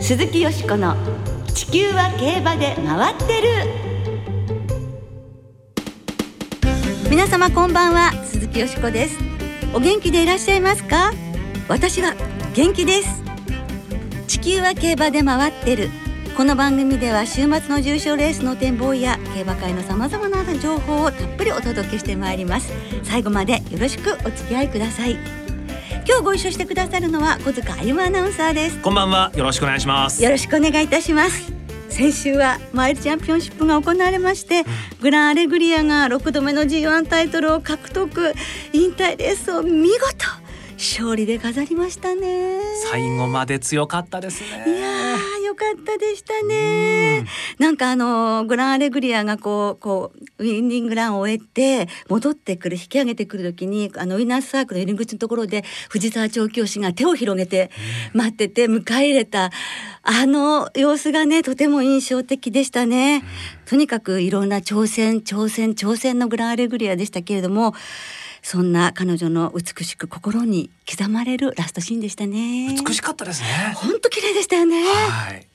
鈴木よしこの地球は競馬で回ってる。皆様こんばんは鈴木よしこです。お元気でいらっしゃいますか？私は元気です。地球は競馬で回ってる。この番組では週末の重賞レースの展望や競馬会のさまざまな情報をたっぷりお届けしてまいります。最後までよろしくお付き合いください。今日ご一緒してくださるのは小塚歩アナウンサーです。こんばんは。よろしくお願いします。よろしくお願いいたします。先週はマイルチャンピオンシップが行われまして、うん、グランアレグリアが6度目の G1 タイトルを獲得。引退レースを見事勝利で飾りましたね。最後まで強かったですね。いや良かったでしたね。なんかあのグランアレグリアがこうこうウィンディングランを終えて戻ってくる引き上げてくる時にあのウィナースサークル入り口のところで藤沢調教師が手を広げて待ってて迎え入れたあの様子がねとても印象的でしたね。とにかくいろんな挑戦挑戦挑戦のグランアレグリアでしたけれどもそんな彼女の美しく心に刻まれるラストシーンでしたね。美しかったですね。本当綺麗でしたよね。はい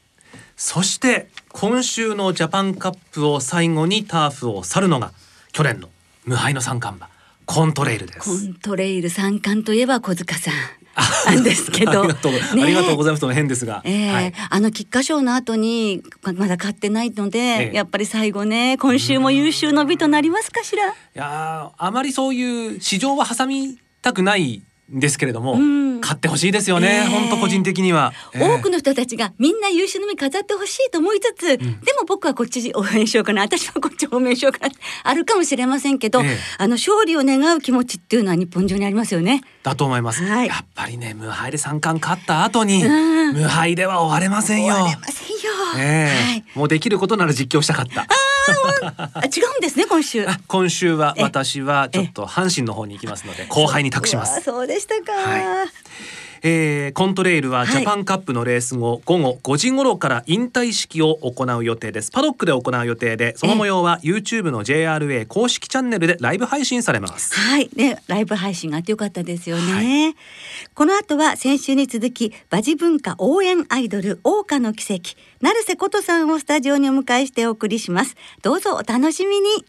そして今週のジャパンカップを最後にターフを去るのが去年の無敗の三冠馬コントレイルです。コントレイル三冠といえば小塚さんなんですけど。ありがとう、ね、ありがとうございますの変ですが、えー、はい、あの菊花賞の後にまだ勝ってないので、えー、やっぱり最後ね今週も優秀の美となりますかしら？いやあまりそういう市場は挟みたくないですけれども、うん、買ってほしいですよね、本、え、当、個人的には、えー、多くの人たちがみんな優秀の実飾ってほしいと思いつつ、うん、でも僕はこっち応援しようかな私はこっち応援しようかなあるかもしれませんけど、えー、あの勝利を願う気持ちっていうのは日本中にありますよね。だと思います、はい、やっぱりね無敗で三冠勝った後に、うん、無敗では終われませんよ。終われませんよ、えー、はい、もうできることなら実況したかったあ違うんですね今週。今週は私はちょっと阪神の方に行きますので後輩に託します。そうでしたか、はいえー、コントレイルはジャパンカップのレース後、午後5時頃から引退式を行う予定です。パドックで行う予定でその模様は YouTube の JRA 公式チャンネルでライブ配信されます。はい。ねライブ配信があってよかったですよね、はい、この後は先週に続き馬事文化応援アイドル桜花の奇跡成瀬琴さんをスタジオにお迎えしてお送りします。どうぞお楽しみに。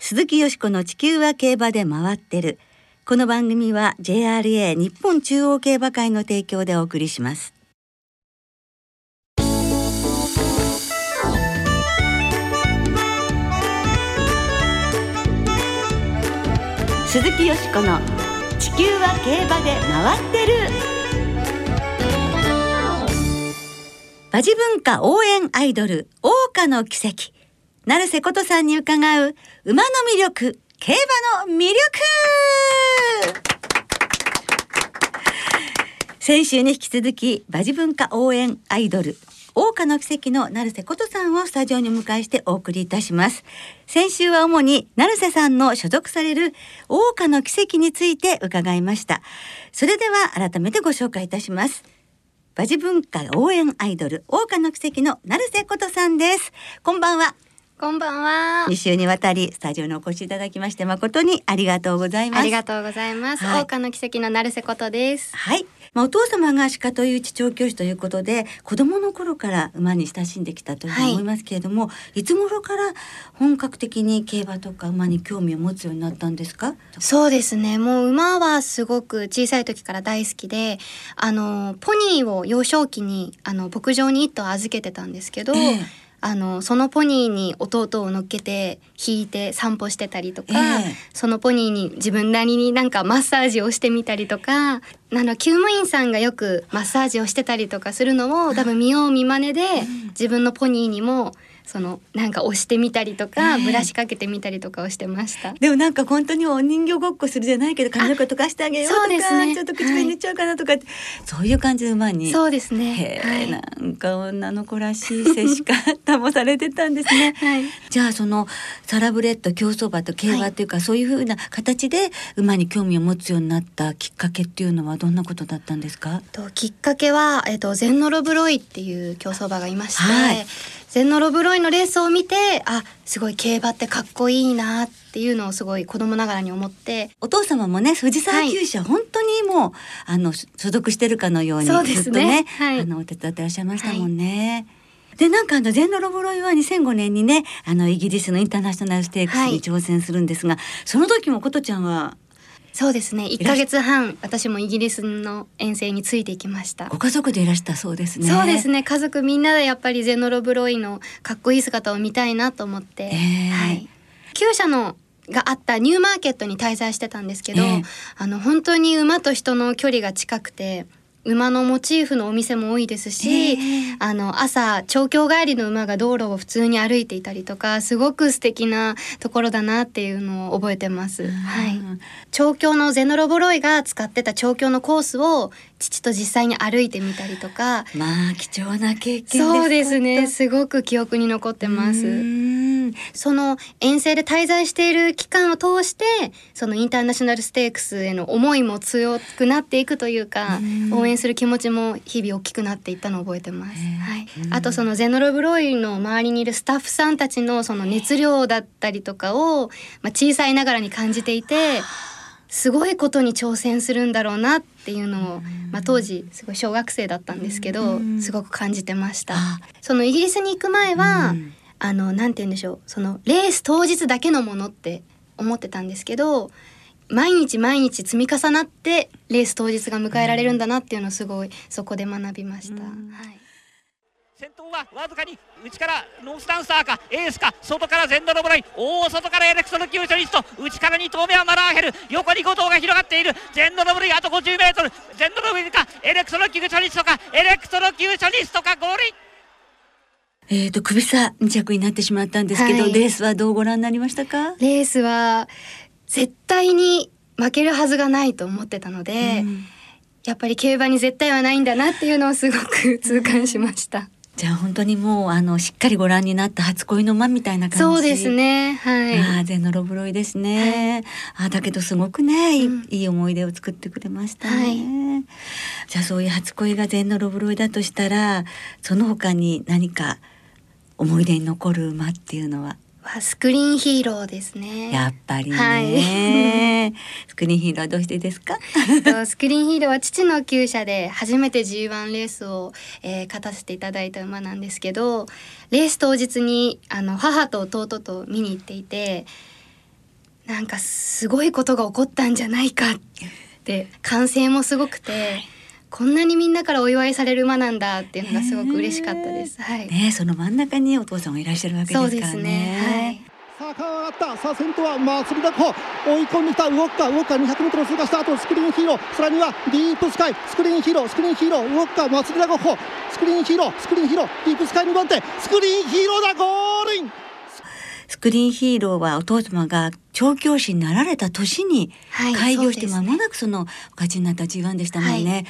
鈴木よしこの地球は競馬で回ってるこの番組は JRA 日本中央競馬会の提供でお送りします。鈴木よしこの地球は競馬で回ってる。馬事文化応援アイドル桜花の奇跡。成瀬琴さんに伺う馬の魅力。競馬の魅力先週に引き続き馬事文化応援アイドル桜花の奇跡の成瀬琴さんをスタジオに迎えしてお送りいたします。先週は主に成瀬さんの所属される桜花の奇跡について伺いました。それでは改めてご紹介いたします。馬事文化応援アイドル桜花の奇跡の成瀬琴さんです。こんばんは。こんばんは。二週にわたりスタジオにお越しいただきまして誠にありがとうございます。ありがとうございます。はい、の奇跡の成瀬ことです。はい。まあ、お父様が鹿という地調教師ということで子供の頃から馬に親しんできたというふうに思いますけれども、はい、いつ頃から本格的に競馬とか馬に興味を持つようになったんですか？そうですねもう馬はすごく小さい時から大好きであのポニーを幼少期にあの牧場に一頭預けてたんですけど、えーあのそのポニーに弟を乗っけて引いて散歩してたりとか、えー、そのポニーに自分なりになんかマッサージをしてみたりとかあの厩務員さんがよくマッサージをしてたりとかするのを多分見よう見まねで自分のポニーにもそのなんか押してみたりとか、ブラシかけてみたりとかをしてました。でもなんか本当にお人形ごっこするじゃないけど髪の毛溶かしてあげようとかね、ちょっと口紅塗っちゃうかなとか、はい、そういう感じで馬に。そうですね、はい、なんか女の子らしい接し方もされてたんですね、はい、じゃあそのサラブレッド競走馬と競馬というか、はい、そういうふうな形で馬に興味を持つようになったきっかけっていうのはどんなことだったんですか？ときっかけは、えっと、ゼンノロブロイっていう競走馬がいまして、はいゼンノロブロイのレースを見てあすごい競馬ってかっこいいなっていうのをすごい子供ながらに思って。お父様もね藤沢厩舎、はい、本当にもうあの所属してるかのようにずっとね、ねはい、あのお手伝ってらっしゃいましたもんね。はい。でなんかあのゼンノロブロイは2005年にねあのイギリスのインターナショナルステークスに挑戦するんですが、はい、その時も琴ちゃんはそうですね。1ヶ月半私もイギリスの遠征についていきました。ご家族でいらしたそうですね。そうですね。家族みんなでやっぱりゼノロブロイのかっこいい姿を見たいなと思って、えー、はい。厩舎のがあったニューマーケットに滞在してたんですけど、えー、あの本当に馬と人の距離が近くて馬のモチーフのお店も多いですし、あの朝調教帰りの馬が道路を普通に歩いていたりとかすごく素敵なところだなっていうのを覚えてます。はい、調教のゼノロボロイが使ってた調教のコースを父と実際に歩いてみたりとか、まあ貴重な経験そうですね。すごく記憶に残ってます。その遠征で滞在している期間を通してそのインターナショナルステークスへの思いも強くなっていくというか応援する気持ちも日々大きくなっていったのを覚えてます。はい、あとそのゼノロブロイの周りにいるスタッフさんたちのその熱量だったりとかを、まあ、小さいながらに感じていて。すごいことに挑戦するんだろうなっていうのを、まあ、当時すごい小学生だったんですけどすごく感じてました。そのイギリスに行く前はあのなんて言うんでしょう。そのレース当日だけのものって思ってたんですけど毎日毎日積み重なってレース当日が迎えられるんだなっていうのをすごいそこで学びました。はい。先頭はわずかに内からノースダンサーかエースか外からゼンノロブロイ大外からエレクトロキューショニスト内から2頭目はマラーヘル。横に5頭が広がっている。ゼンノロブロイあと 50m ゼンノロブロイかエレクトロキューショニストかエレクトロキューショニストかゴールえっ、ー、と首差2着になってしまったんですけど、はい、レースはどうご覧になりましたか？レースは絶対に負けるはずがないと思ってたので、うん、やっぱり競馬に絶対はないんだなっていうのをすごく痛感しました。じゃあ本当にもうあのしっかりご覧になった初恋の間みたいな感じ。そうですね。はい。あゼノロブロイですね、はい、あだけどすごくね、うん、いい思い出を作ってくれましたね、はい、じゃあそういう初恋がゼノロブロイだとしたらその他に何か思い出に残る馬っていうのは？スクリーンヒーローですね。やっぱりね、はい、スクリーンヒーローはどうしてですか？スクリーンヒーローは父の厩舎で初めて G1 レースを、えー、勝たせていただいた馬なんですけどレース当日にあの母と弟と見に行っていてなんかすごいことが起こったんじゃないかって歓声もすごくて。こんなにみんなからお祝いされる馬なんだっていうのがすごく嬉しかったです。はい。ねその真ん中にお父さんがいらっしゃるわけですからね。そうですね。はい。さあ、川上がった。さあ、先頭は祭りだこ。追い込んできた。動くか、動くか。200メートル通過した後、スクリーンヒーロー。さらにはディープスカイ。スクリーンヒーロー、スクリーンヒーロー。動くか、マツリダゴッホ。スクリーンヒーロー、スクリーンヒーロー。ディープスカイ2番手。スクリーンヒーローだ。ゴールイン。スクリーンヒーローはお父様が調教師になられた年に開業して間もなくそのお勝ちになった G1 でしたもんね。はい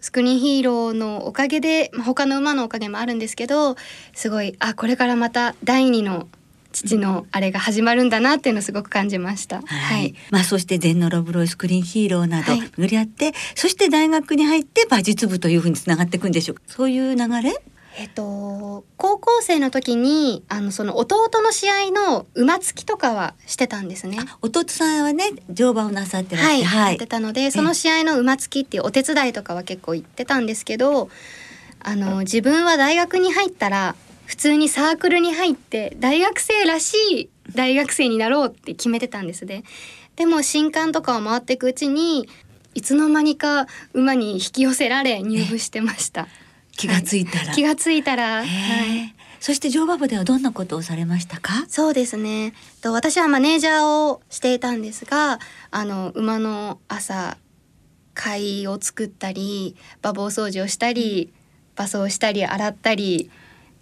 スクリーンヒーローのおかげで、まあ、他の馬のおかげもあるんですけどすごいあこれからまた第二の父のあれが始まるんだなっていうのをすごく感じました。はい。はい、まあそしてゼンノロブロイスクリーンヒーローなど巡り合って、はい、そして大学に入って馬術部というふうにつながっていくんでしょうか。そういう流れ？えっと、高校生の時にあのその弟の試合の馬付きとかはしてたんですね。弟さんはね乗馬をなさってらして、はい、やってたのでその試合の馬付きっていうお手伝いとかは結構行ってたんですけどあの自分は大学に入ったら普通にサークルに入って大学生らしい大学生になろうって決めてたんですね。でも新刊とかを回っていくうちにいつの間にか馬に引き寄せられ入部してました。気がついたら、はい、気がついたら、はい、そして乗馬部ではどんなことをされましたか？そうですねと私はマネージャーをしていたんですがあの馬の朝飼いを作ったり馬房掃除をしたり馬装したり洗ったり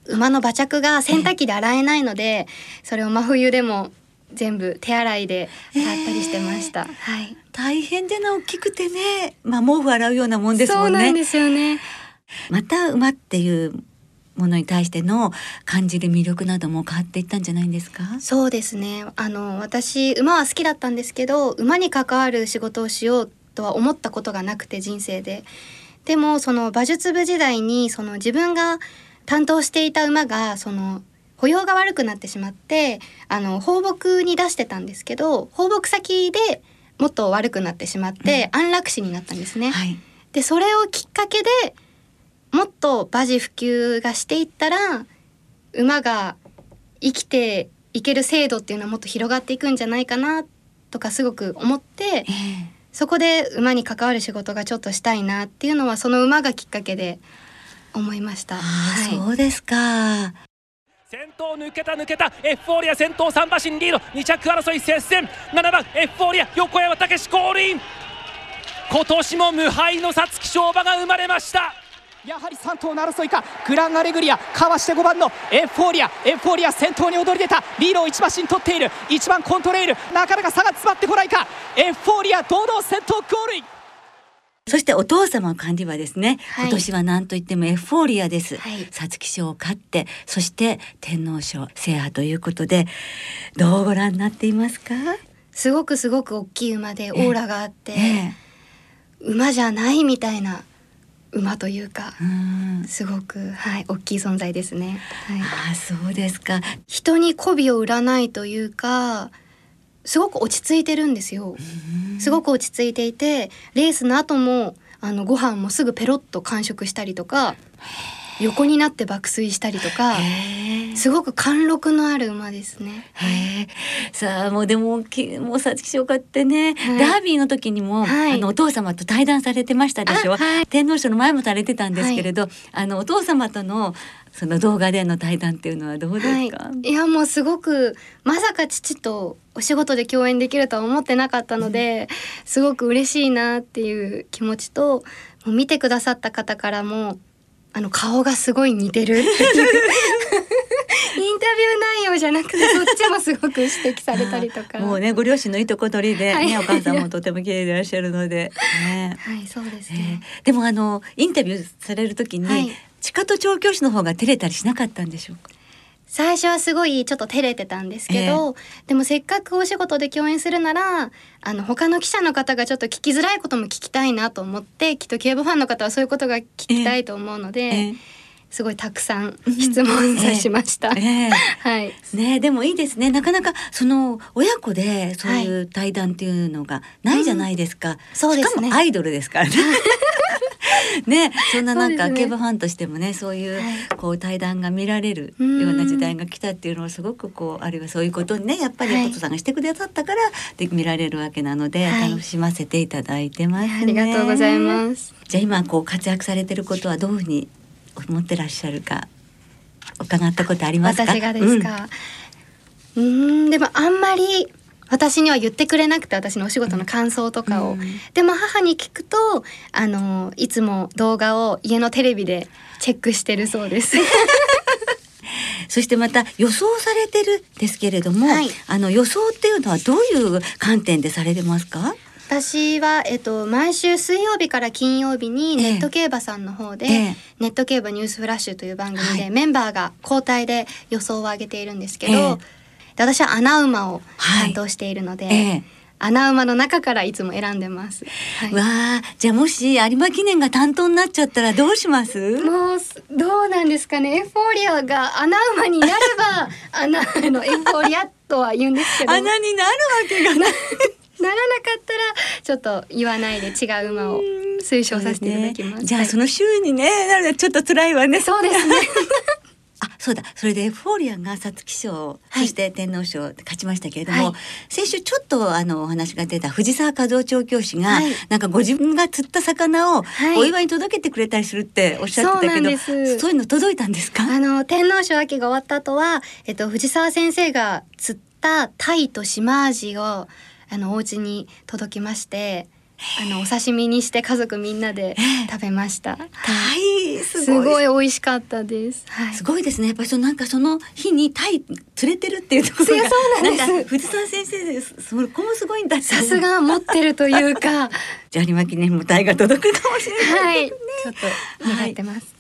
馬の馬着が洗濯機で洗えないので、それを真冬でも全部手洗いで洗ったりしてました。はい。大変でな大きくてね、まあ毛布洗うようなもんですもんね。そうなんですよね。また馬っていうものに対しての感じる魅力なども変わっていったんじゃないんですか？そうですね。あの私馬は好きだったんですけど馬に関わる仕事をしようとは思ったことがなくて人生で。でもその馬術部時代にその自分が担当していた馬がその歩様が悪くなってしまってあの放牧に出してたんですけど放牧先でもっと悪くなってしまって、安楽死になったんですね。はい。でそれをきっかけでもっと馬事普及がしていったら馬が生きていける制度っていうのはもっと広がっていくんじゃないかなとかすごく思ってええ。そこで馬に関わる仕事がちょっとしたいなっていうのはその馬がきっかけで思いました。ああ、はい。そうですか。先頭抜けた抜けたエフフォーリア先頭3馬身リード2着争い接戦。7番エフフォーリア横山武史ゴールイン今年も無敗の皐月賞馬が生まれましたやはり3頭の争いか。グランアレグリアかわして5番のエフフォーリア。エフフォーリア先頭に躍り出た。リードを1馬身取っている。1番コントレイル。なかなか差が詰まってこないか。エフフォーリア堂々先頭ゴールイン。そしてお父様の管理はですね、はい。今年は何と言ってもエフフォーリアです。はい。皐月賞を勝って、そして天皇賞制覇ということで、どうご覧になっていますか？すごくすごく大きい馬でオーラがあって、ええ。馬じゃないみたいな馬というかう、ん。すごくはい大きい存在ですね。はい、ああ、そうですか。人に媚びを売らないというかすごく落ち着いてるんですよ。すごく落ち着いていてレースの後もあのご飯もすぐペロッと完食したりとか横になって爆睡したりとかすごく貫禄のある馬ですね。さあもうでもきもう皐月賞勝ってね、はい。ダービーの時にも、はい。あのお父様と対談されてましたでしょ、あはい。天皇賞の前もされてたんですけれど、あのお父様とのその動画での対談っていうのはどうですか、はい、いやもうすごくまさか父とお仕事で共演できるとは思ってなかったので、すごく嬉しいなっていう気持ちともう見てくださった方からもあの顔がすごい似てる。インタビュー内容じゃなくてそっちもすごく指摘されたりとか。もうねご両親のいいとこ取りで、ねはい。お母さんもとても綺麗でいらっしゃるので、ね。はいそうです。えね。ー。でもあのインタビューされる時に、はい。地下と調教師の方が照れたりしなかったんでしょうか？最初はすごいちょっと照れてたんですけど、でもせっかくお仕事で共演するならあの他の記者の方がちょっと聞きづらいことも聞きたいなと思ってきっと競馬ファンの方はそういうことが聞きたいと思うので、ええ。すごいたくさん質問さしました。ええ。はい。ねでもいいですね。なかなかその親子でそういう対談っていうのがないじゃないですか、そうですね。しかもアイドルですからね ねそんななんかそうですね競馬ファンとしてもねそういう、はい。こう対談が見られるような時代が来たっていうのはすごくこうあるいはそういうことにねやっぱりはい。お父さんがしてくださったからで見られるわけなので、はい。楽しませていただいてますね。ありがとうございます。じゃあ今こう活躍されてることはどういうふうに思ってらっしゃるか伺ったことありますか？私がですか？うーん。でもあんまり私には言ってくれなくて私のお仕事の感想とかを、うん。でも母に聞くとあのいつも動画を家のテレビでチェックしてるそうです。そしてまた予想されてるんですけれども、はい。あの予想っていうのはどういう観点でされてますか？私は、えっと、毎週水曜日から金曜日にええ。ネット競馬さんの方で、ええ。ネット競馬ニュースフラッシュという番組で、はい。メンバーが交代で予想を上げているんですけど、ええで私は穴馬をはい担当しているので、ええ穴馬の中からいつも選んでます。はいわあ、じゃあもし有馬記念が担当になっちゃったらどうします？もうすどうなんですかねエフフォーリアが穴馬になれば 穴あのエフフォーリアとは言うんですけどならなか穴になるわけがない。ったらちょっと言わないで違う馬を推奨させていただきます。はいじゃあその週にねなるちょっと辛いわね。そうですね。あ、そうだ。それでエフフォーリアンが皐月賞、はい。そして天皇賞で勝ちましたけれども、はい。先週ちょっとあのお話が出た藤沢和夫調教師が、はい。なんかご自分が釣った魚をはい。お祝いに届けてくれたりするっておっしゃってたけど、そういうの届いたんですか？あの天皇賞秋が終わった後は、えっと、藤沢先生が釣ったタイとシマアジをあのお家に届きましてあのお刺身にして家族みんなで食べました。タイすすごい美味しかったです。はいすごいですね。やっぱりそのなんかその日にタイ釣れてるっていうところが、そうなんですか藤沢先生です。そこもすごいんださす。が持ってるというか、じゃあ有馬記念もタイが届くかもしれない。はい、ちょっと願ってます。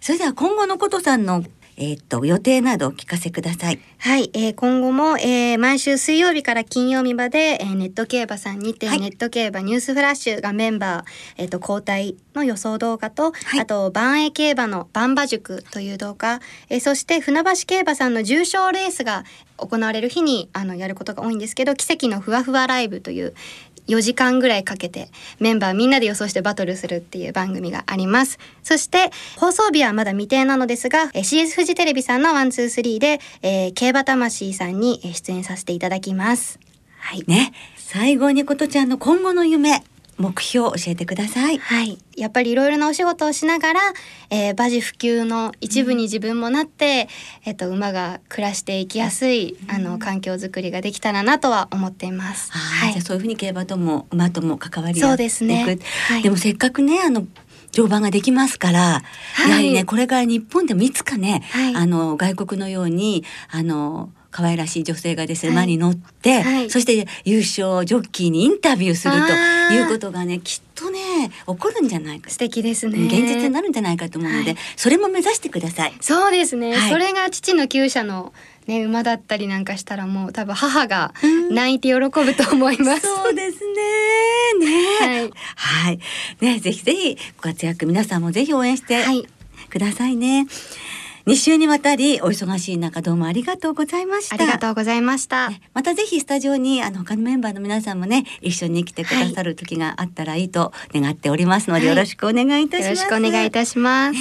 それでは今後のことさんの、ええっ、と予定などお聞かせください。はい、えー今後も、えー毎週水曜日から金曜日まで、えーネット競馬さんにて、はいネット競馬ニュースフラッシュがメンバー、えっ、と、交代の予想動画と、はいあと、万栄競馬の万馬塾という動画、えーそして船橋競馬さんの重賞レースが行われる日に、あの、やることが多いんですけど、奇跡のふわふわライブという、4時間ぐらいかけてメンバーみんなで予想してバトルするっていう番組があります。そして放送日はまだ未定なのですが、え CS フジテレビさんのワンツースリーで、えー競馬魂さんに出演させていただきます。はい。ね、最後にことちゃんの今後の夢、目標を教えてください。はい。やっぱりいろいろなお仕事をしながら、えー馬事普及の一部に自分もなって、えっと、馬が暮らしていきやすい、あの、環境づくりができたらなとは思っています。は、はいじゃあそういうふうに競馬とも馬とも関わり合そう。ですねはいでもせっかくねあの乗馬ができますから、はいやはりねこれから日本でもいつかね、はいあの外国のようにあの可愛らしい女性がですね、はい馬に乗って、はいそして優勝ジョッキーにインタビューするということがねきっとね起こるんじゃないか素敵ですね。現実になるんじゃないかと思うので、はいそれも目指してください。そうですね、はいそれが父の厩舎のね馬だったりなんかしたらもう多分母がうん泣いて喜ぶと思います。そうですね。ね。はいはい。ね、ぜひぜひご活躍皆さんもぜひ応援してはいくださいね。2週にわたりお忙しい中どうもありがとうございました。ありがとうございました。ねまたぜひスタジオにあの他のメンバーの皆さんもね一緒に来てくださる時があったらいいと願っておりますので、はいよろしくお願いいたします。よろしくお願いいたします。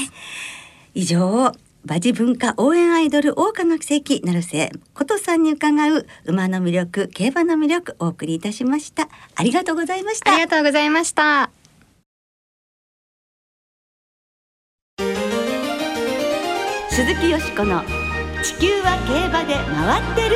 以上馬事文化応援アイドル桜花の奇跡成瀬琴さんに伺う馬の魅力競馬の魅力お送りいたしましたありがとうございましたありがとうございました。鈴木よしこの地球は競馬で回ってる。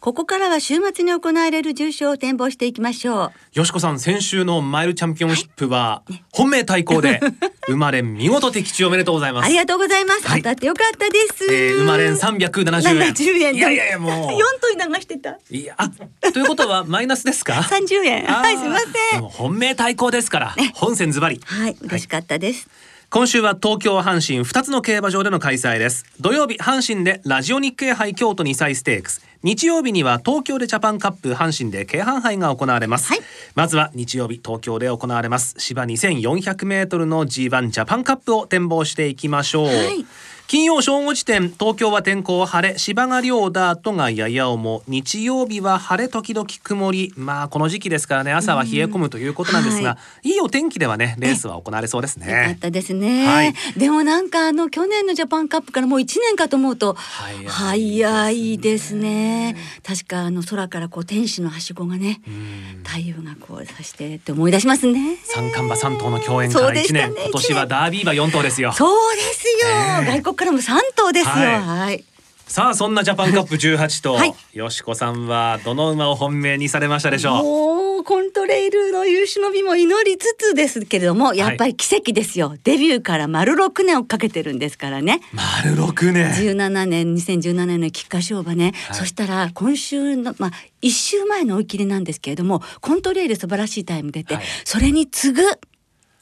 ここからは週末に行われる重賞を展望していきましょう。よしこさん先週のマイルチャンピオンシップは本命対抗で 生まれ見事的中おめでとうございます。ありがとうございます、はい当たってよかったです、えー、生まれん370円。70円。いやいやいやも四頭に流してた。ういやあということはマイナスですか？30円。はいすいません。本命対抗ですから本戦ズバリ。はい嬉しかったです、今週は東京阪神2つの競馬場での開催です。土曜日阪神でラジオ日経杯京都2歳ステークス。日曜日には東京でジャパンカップ阪神で京阪杯が行われます、はい。まずは日曜日東京で行われます。芝2400メートルの G1 ジャパンカップを展望していきましょう、はい金曜正午時点東京は天候晴れ芝が涼ダートがやや重。日曜日は晴れ時々曇り。まあこの時期ですからね朝は冷え込むということなんですが、、はい。いお天気ではねレースは行われそうですよかっねたですね、はい。でもなんかあの去年のジャパンカップからもう1年かと思うと早いですね。早いですね。確かあの空からこう天使のはしごがねうん。太陽がこうさしてって思い出しますね。三冠馬三頭の共演から1そうでしたね。年今年はダービー馬4頭ですよ。そうですよ、ええ。外国からも3頭ですよはいはいさあそんなジャパンカップ18頭、はいよしこさんはどの馬を本命にされましたでしょうもうコントレイルの優秀の美も祈りつつですけれどもやっぱり奇跡ですよ、デビューから丸6年をかけてるんですからね丸6年17年2017年の菊花賞馬ね、はいそしたら今週のまあ1週前の追い切りなんですけれどもコントレイル素晴らしいタイム出て、はいそれに次ぐ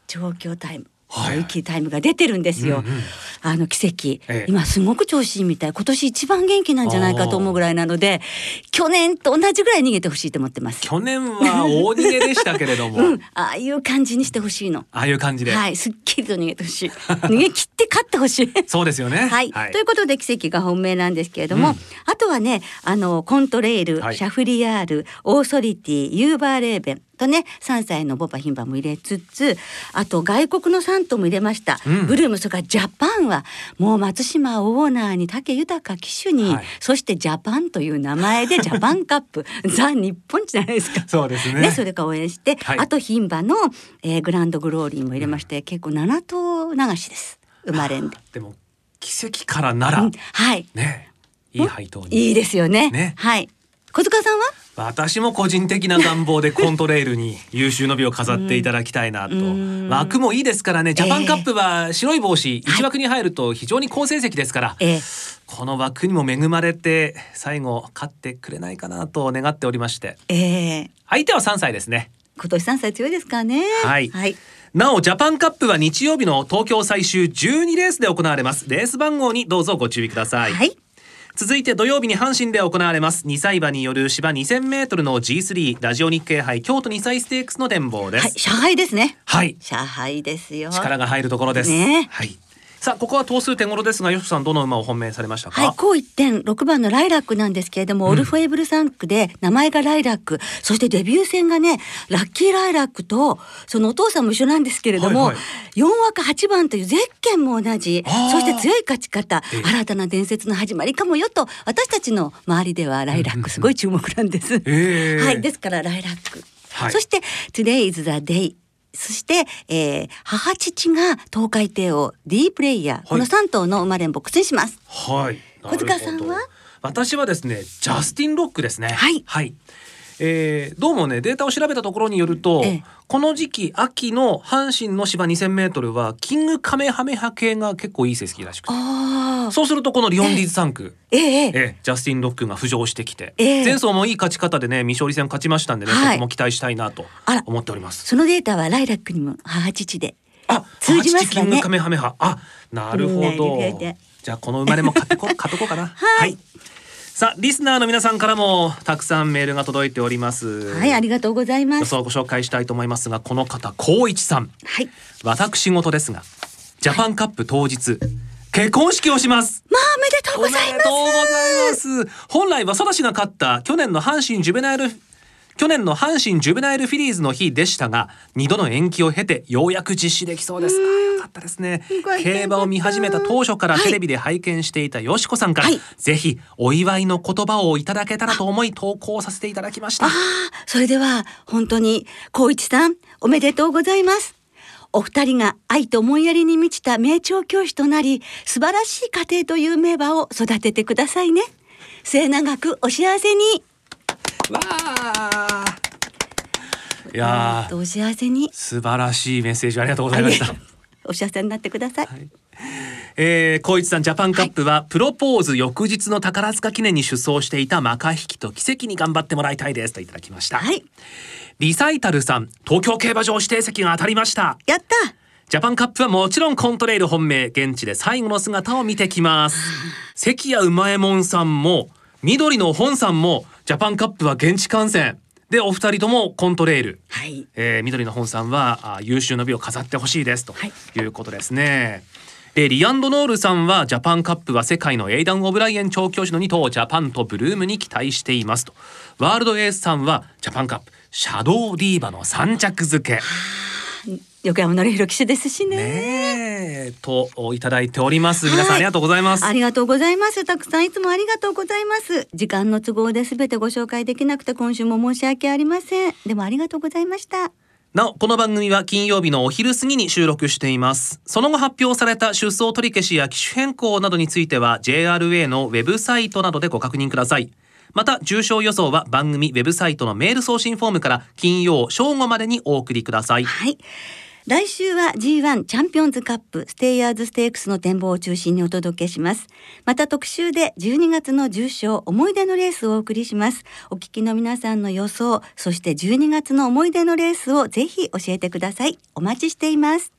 状況タイムはい。タイムが出てるんですよ、うんうん。あの奇跡、ええ。今すごく調子いいみたい。今年一番元気なんじゃないかと思うぐらいなので去年と同じぐらい逃げてほしいと思ってます。去年は大逃げでしたけれども、うん、ああいう感じにしてほしいの。ああいう感じで、はい。すっきりと逃げてほしい。逃げ切って勝ってほしい。そうですよね。はい、ということで奇跡が本命なんですけれども、うん。あとはねあのコントレイル、はい。シャフリヤールオーソリティユーバーレーベンとね3歳のボバ牝馬も入れつつあと外国の3頭も入れました、うん。ブルームそれからジャパンはもう松島オーナーに武豊騎手に、はい。そしてジャパンという名前で ジャパンカップザ日本一じゃないですか。そうですね。ね、それから応援して、はい。あと牝馬の、えーグランドグローリーも入れまして、結構7頭流しです。生まれんで。でも奇跡からなら、うん。はい。ね。いい配当に。いいですよね。ね。はい。小塚さんは？私も個人的な願望でコントレイルに優秀の美を飾っていただきたいなと、うん。枠もいいですからね。ジャパンカップは白い帽子はい一枠に入ると非常に好成績ですから、えこの枠にも恵まれて最後勝ってくれないかなと願っておりまして。ー、え。ー、相手は3歳ですね。今年3歳強いですからね。はい。はい。なおジャパンカップは日曜日の東京最終12レースで行われます。レース番号にどうぞご注意ください、はい続いて土曜日に阪神で行われます。2歳馬による芝 2000m の G3 ラジオ日経杯京都2歳ステークスの展望です。はい上海ですね。はい、上海ですよ。力が入るところです、ね。はいさあここは頭数点頃ですがよしこさんどの馬を本命されましたか、はい、こう一点六番のライラックなんですけれども、オルフェーブル3区で名前がライラック、そしてデビュー戦がね、ラッキーライラックと、そのお父さんも一緒なんですけれども、はいはい。4枠8番というゼッケンも同じそして強い勝ち方ええ、新たな伝説の始まりかもよと、私たちの周りではライラックすごい注目なんです。えーはい、ですからライラック。はい。そして Today is the day。そして、えー、母父が東海帝王 D プレイヤー、この3頭の生まれんボックスにします。はい。小塚さんは？私はですねジャスティンロックですね。はい。はいえーどうもねデータを調べたところによると、ええこの時期秋の阪神の芝 2000m はキングカメハメハ系が結構いい成績らしくて。そうするとこのリオンディーズ3区、えええジャスティン・ロックが浮上してきて、ええ前走もいい勝ち方でね未勝利戦勝ちましたんでね、はいとても期待したいなと思っております。そのデータはライラックにも母父で。あ、通じますかねキングカメハメハ。あ、なるほど。じゃあこの生まれも買ってこ買っとこうかな。はい。さあリスナーの皆さんからもたくさんメールが届いております。はい、ありがとうございます。予想をご紹介したいと思いますがこの方高一さんはい。私事ですがジャパンカップ当日結婚式をしますまあ、おめでとうおめございます。でとうございます本来はソダシが勝った去年の阪神ジュベナイル去年の阪神ジュベナイルフィリーズの日でしたが2度の延期を経てようやく実施できそうですあーよかったですね競馬を見始めた当初からはいテレビで拝見していたよしこさんから、はいぜひお祝いの言葉をいただけたらと思い投稿させていただきましたああ、それでは本当に光一さんおめでとうございます。お二人が愛と思いやりに満ちた名調教師となり、素晴らしい家庭という名馬を育ててくださいね。末永くお幸せに。わあ。いやー。お幸せに。素晴らしいメッセージありがとうございました。お幸せになってください。えー、光一さんジャパンカップは、プロポーズ翌日の宝塚記念に出走していたマカ引きと奇跡に頑張ってもらいたいですといただきました、はい、リサイタルさん東京競馬場指定席が当たりました。やった。ジャパンカップはもちろんコントレイル本命現地で最後の姿を見てきます。関谷馬右衛門さんも緑の本さんもジャパンカップは現地観戦。でお二人ともコントレイル。はい。えー、緑の本さんはあ優秀の美を飾ってほしいです。とはい。いうことですね。でリアンドノールさんはジャパンカップは世界のエイダン・オブライエン調教師の2頭ジャパンとブルームに期待しています。と。ワールドエースさんはジャパンカップシャドウディーバの3着付け横山紀弘騎手ですしね。ねえといただいております皆さんありがとうございます、ありがとうございます。たくさんいつもありがとうございます。時間の都合で全てご紹介できなくて今週も申し訳ありません。でもありがとうございました。なおこの番組は金曜日のお昼過ぎに収録していますその後発表された出走取り消しや機種変更などについては JRA のウェブサイトなどでご確認くださいまた重症予想は番組ウェブサイトのメール送信フォームから金曜正午までにお送りくださいはい。来週は G1 チャンピオンズカップステイヤーズステークスの展望を中心にお届けします。また特集で12月の重賞思い出のレースをお送りします。お聞きの皆さんの予想、そして12月の思い出のレースをぜひ教えてください。お待ちしています。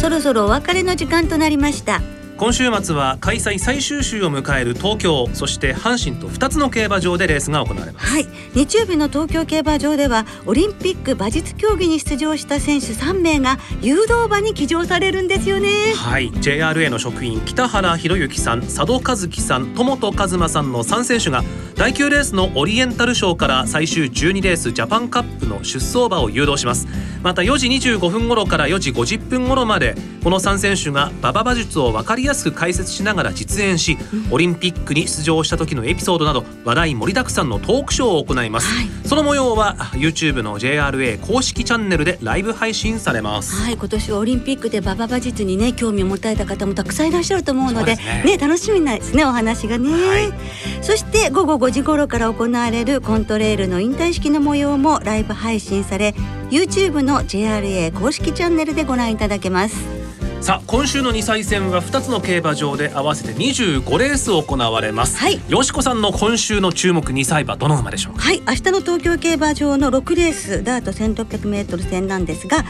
そろそろお別れの時間となりました。今週末は開催最終週を迎える東京そして阪神と2つの競馬場でレースが行われます。はい、日曜日の東京競馬場ではオリンピック馬術競技に出場した選手3名が誘導馬に騎乗されるんですよね。はい。JRA の職員北原博之さん佐渡和樹さん友本一馬さんの3選手が第9レースのオリエンタル賞から最終12レースジャパンカップの出走馬を誘導します。また4時25分頃から4時50分頃までこの3選手が馬場馬術を分かりやすく解説しながら実演し、オリンピックに出場した時のエピソードなど話題盛りだくさんのトークショーを行います、はい。その模様は YouTube の JRA 公式チャンネルでライブ配信されます。はい、今年はオリンピックで馬場馬術にね興味を持たれた方もたくさんいらっしゃると思うのでそうですね。楽しみなんですねお話がね、はい。そして午後5時頃から行われるコントレールの引退式の模様もライブ配信され YouTube の JRA 公式チャンネルでご覧いただけます。さあ今週の2歳戦は2つの競馬場で合わせて25レース行われます、はい。よしこさんの今週の注目2歳馬どの馬でしょうか？はい明日の東京競馬場の6レースダート 1600m 戦なんですが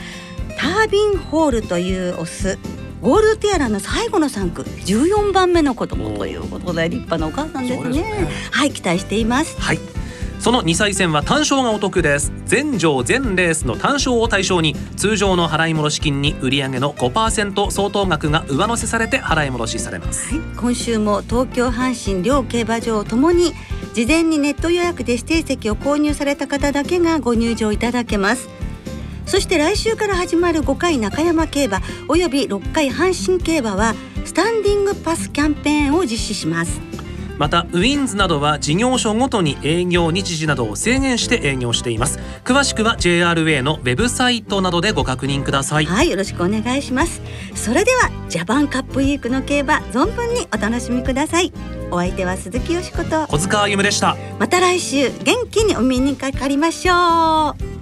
タービンホールというオスゴールドティアラの最後の3区14番目の子供ということで立派なお母さんですね。ね。はい期待しています。はい。その2歳戦は単勝がお得です。全場全レースの単勝を対象に通常の払い戻し金に売上の5%相当額が上乗せされて払い戻しされます。はい、今週も東京阪神両競馬場ともに事前にネット予約で指定席を購入された方だけがご入場いただけますそして来週から始まる5回中山競馬および6回阪神競馬はスタンディングパスキャンペーンを実施します。またウィンズなどは事業所ごとに営業日時などを制限して営業しています。詳しくは JRA のウェブサイトなどでご確認ください。はいよろしくお願いします。それではジャパンカップウィークの競馬存分にお楽しみください。お相手は鈴木よしこと。小塚歩夢でした。また来週元気にお耳にかかりましょう